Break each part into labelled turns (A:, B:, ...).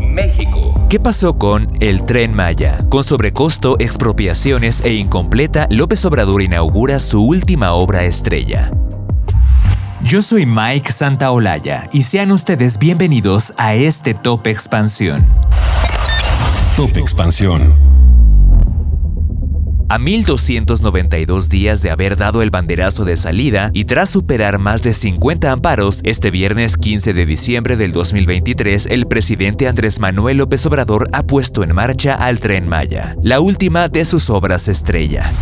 A: México. ¿Qué pasó con el tren Maya? Con sobrecosto, expropiaciones e incompleta, López Obrador inaugura su última obra estrella. Yo soy Mike Santaolalla y sean ustedes bienvenidos a este Top Expansión.
B: Top Expansión.
A: A 1292 días de haber dado el banderazo de salida y tras superar más de 50 amparos, este viernes 15 de diciembre del 2023, el presidente Andrés Manuel López Obrador ha puesto en marcha al Tren Maya, la última de sus obras estrella.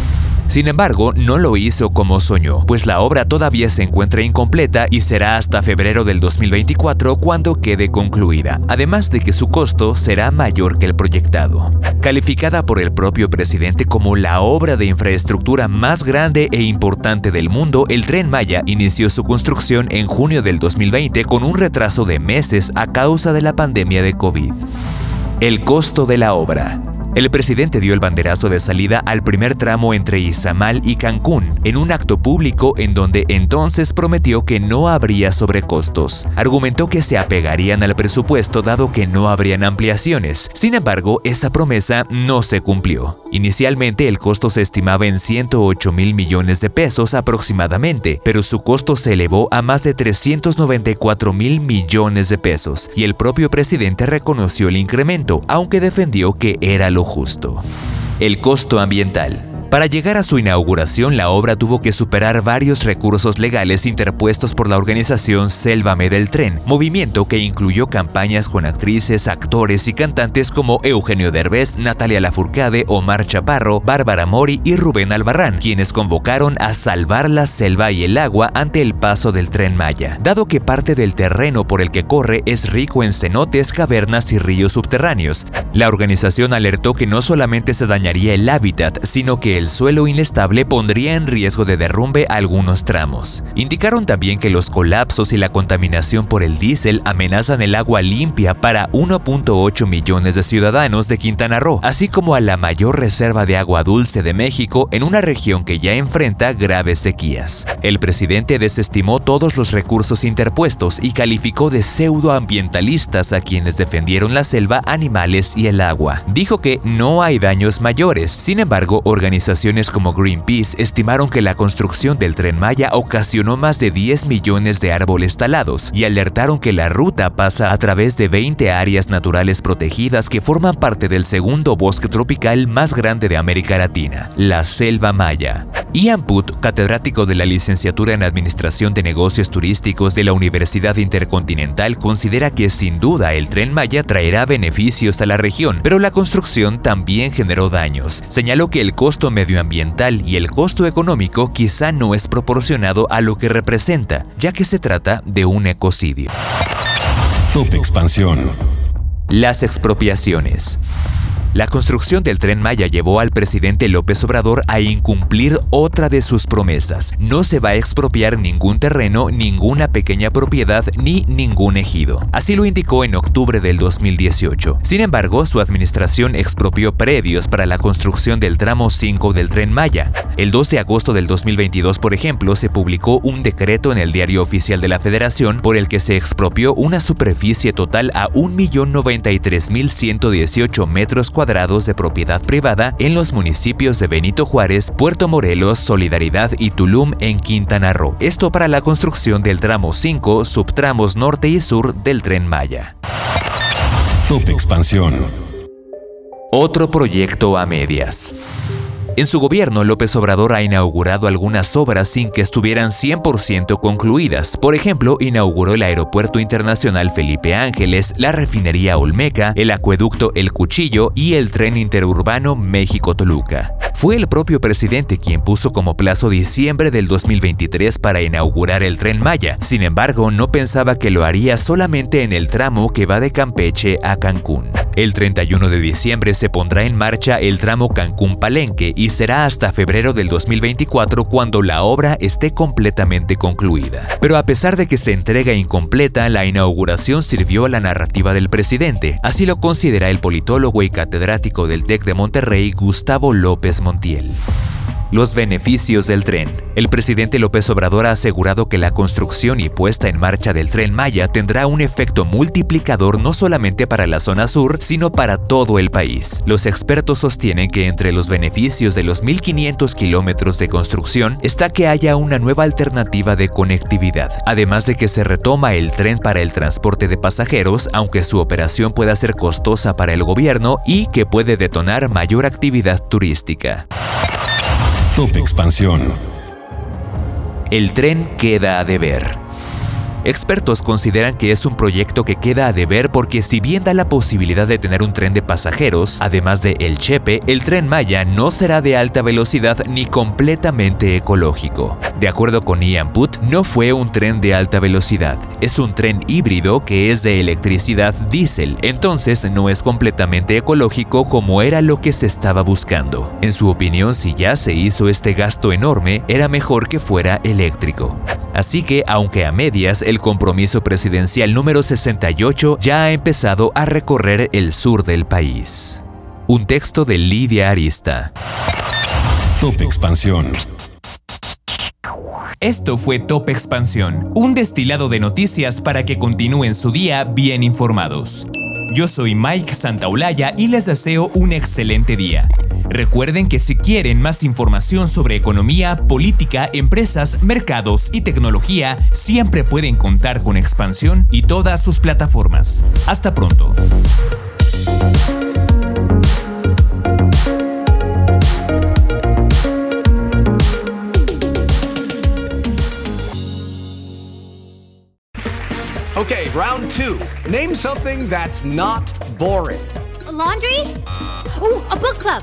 A: Sin embargo, no lo hizo como soñó, pues la obra todavía se encuentra incompleta y será hasta febrero del 2024 cuando quede concluida, además de que su costo será mayor que el proyectado. Calificada por el propio presidente como la obra de infraestructura más grande e importante del mundo, el tren Maya inició su construcción en junio del 2020 con un retraso de meses a causa de la pandemia de COVID. El costo de la obra. El presidente dio el banderazo de salida al primer tramo entre Izamal y Cancún en un acto público en donde entonces prometió que no habría sobrecostos. Argumentó que se apegarían al presupuesto dado que no habrían ampliaciones. Sin embargo, esa promesa no se cumplió. Inicialmente el costo se estimaba en 108 mil millones de pesos aproximadamente, pero su costo se elevó a más de 394 mil millones de pesos y el propio presidente reconoció el incremento, aunque defendió que era lo El costo ambiental. Para llegar a su inauguración, la obra tuvo que superar varios recursos legales interpuestos por la organización Sélvame del Tren, movimiento que incluyó campañas con actrices, actores y cantantes como Eugenio Derbez, Natalia Lafourcade, Omar Chaparro, Bárbara Mori y Rubén Albarrán, quienes convocaron a salvar la selva y el agua ante el paso del Tren Maya, dado que parte del terreno por el que corre es rico en cenotes, cavernas y ríos subterráneos. La organización alertó que no solamente se dañaría el hábitat, sino que el suelo inestable pondría en riesgo de derrumbe algunos tramos. Indicaron también que los colapsos y la contaminación por el diésel amenazan el agua limpia para 1.8 millones de ciudadanos de Quintana Roo, así como a la mayor reserva de agua dulce de México en una región que ya enfrenta graves sequías. El presidente desestimó todos los recursos interpuestos y calificó de pseudoambientalistas a quienes defendieron la selva, animales y el agua. Dijo que no hay daños mayores, sin embargo, organizaciones Organizaciones como Greenpeace estimaron que la construcción del tren Maya ocasionó más de 10 millones de árboles talados y alertaron que la ruta pasa a través de 20 áreas naturales protegidas que forman parte del segundo bosque tropical más grande de América Latina, la Selva Maya. Ian Put, catedrático de la licenciatura en Administración de Negocios Turísticos de la Universidad Intercontinental, considera que sin duda el tren Maya traerá beneficios a la región, pero la construcción también generó daños. Señaló que el costo medioambiental y el costo económico quizá no es proporcionado a lo que representa, ya que se trata de un ecocidio.
B: Top Expansión.
A: Las expropiaciones. La construcción del tren Maya llevó al presidente López Obrador a incumplir otra de sus promesas. No se va a expropiar ningún terreno, ninguna pequeña propiedad ni ningún ejido. Así lo indicó en octubre del 2018. Sin embargo, su administración expropió predios para la construcción del tramo 5 del tren Maya. El 2 de agosto del 2022, por ejemplo, se publicó un decreto en el Diario Oficial de la Federación por el que se expropió una superficie total a 1.093.118 metros cuadrados de propiedad privada en los municipios de Benito Juárez, Puerto Morelos, Solidaridad y Tulum en Quintana Roo. Esto para la construcción del tramo 5, subtramos norte y sur del tren Maya.
B: Top Expansión.
A: Otro proyecto a medias. En su gobierno, López Obrador ha inaugurado algunas obras sin que estuvieran 100% concluidas. Por ejemplo, inauguró el Aeropuerto Internacional Felipe Ángeles, la refinería Olmeca, el acueducto El Cuchillo y el tren interurbano México-Toluca. Fue el propio presidente quien puso como plazo diciembre del 2023 para inaugurar el tren Maya. Sin embargo, no pensaba que lo haría solamente en el tramo que va de Campeche a Cancún. El 31 de diciembre se pondrá en marcha el tramo Cancún-Palenque y será hasta febrero del 2024 cuando la obra esté completamente concluida. Pero a pesar de que se entrega incompleta, la inauguración sirvió a la narrativa del presidente. Así lo considera el politólogo y catedrático del TEC de Monterrey, Gustavo López Montiel. Los beneficios del tren. El presidente López Obrador ha asegurado que la construcción y puesta en marcha del tren Maya tendrá un efecto multiplicador no solamente para la zona sur, sino para todo el país. Los expertos sostienen que entre los beneficios de los 1.500 kilómetros de construcción está que haya una nueva alternativa de conectividad, además de que se retoma el tren para el transporte de pasajeros, aunque su operación pueda ser costosa para el gobierno y que puede detonar mayor actividad turística.
B: Top Expansión.
A: El tren queda a deber. Expertos consideran que es un proyecto que queda a deber porque si bien da la posibilidad de tener un tren de pasajeros, además de El Chepe, el tren Maya no será de alta velocidad ni completamente ecológico. De acuerdo con Ian Put, no fue un tren de alta velocidad, es un tren híbrido que es de electricidad diésel, entonces no es completamente ecológico como era lo que se estaba buscando. En su opinión, si ya se hizo este gasto enorme, era mejor que fuera eléctrico. Así que, aunque a medias, el compromiso presidencial número 68 ya ha empezado a recorrer el sur del país. Un texto de Lidia Arista.
B: Top Expansión.
C: Esto fue Top Expansión, un destilado de noticias para que continúen su día bien informados. Yo soy Mike Santaolalla y les deseo un excelente día. Recuerden que si quieren más información sobre economía, política, empresas, mercados y tecnología, siempre pueden contar con Expansión y todas sus plataformas. Hasta pronto.
D: Okay, round two. Name something that's not boring.
E: A laundry? Ooh, a book club.